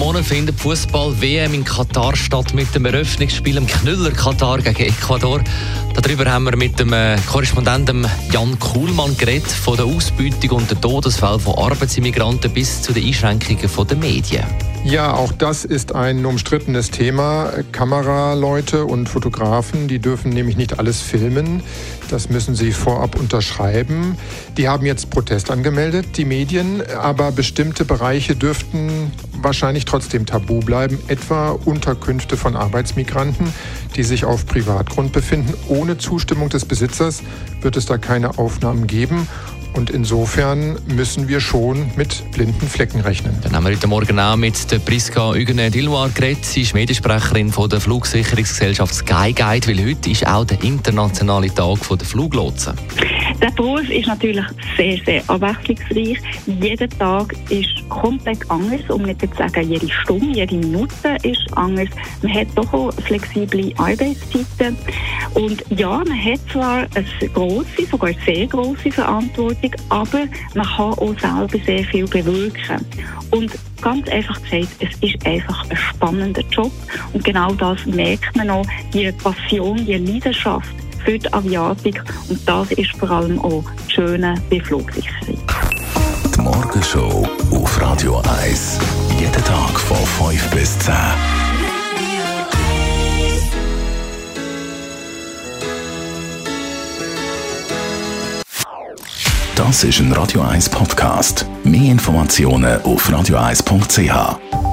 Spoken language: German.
Monat findet Fußball-WM in Katar statt mit dem Eröffnungsspiel im Knüller Katar gegen Ecuador. Darüber haben wir mit dem äh, Korrespondenten Jan Kuhlmann geredet, von der Ausbeutung und den Todesfällen von Arbeitsimmigranten bis zu den Einschränkungen der Medien. Ja, auch das ist ein umstrittenes Thema. Kameraleute und Fotografen, die dürfen nämlich nicht alles filmen. Das müssen sie vorab unterschreiben. Die haben jetzt Protest angemeldet, die Medien, aber bestimmte Bereiche dürften wahrscheinlich trotzdem tabu bleiben, etwa Unterkünfte von Arbeitsmigranten, die sich auf Privatgrund befinden. Ohne Zustimmung des Besitzers wird es da keine Aufnahmen geben. Und insofern müssen wir schon mit blinden Flecken rechnen. Dann haben wir heute Morgen auch mit der Priska Huguenet Dilloir geredet. Sie ist Mediensprecherin von der Flugsicherungsgesellschaft Skyguide, weil heute ist auch der internationale Tag der Fluglotsen. Der Beruf ist natürlich sehr, sehr abwechslungsreich. Jeder Tag ist komplett anders, um nicht zu sagen, jede Stunde, jede Minute ist anders. Man hat doch auch flexible Arbeitszeiten. Und ja, man hat zwar eine grosse, sogar sehr grosse Verantwortung, aber man kann auch selber sehr viel bewirken. Und ganz einfach gesagt, es ist einfach ein spannender Job. Und genau das merkt man auch, die Passion, die Leidenschaft für die Aviatik. Und das ist vor allem auch das Schöne bei Flugsicherung. Die Morgenshow auf Radio 1. Jeden Tag von 5 bis 10. Das ist ein Radio 1 Podcast. Mehr Informationen auf radio1.ch.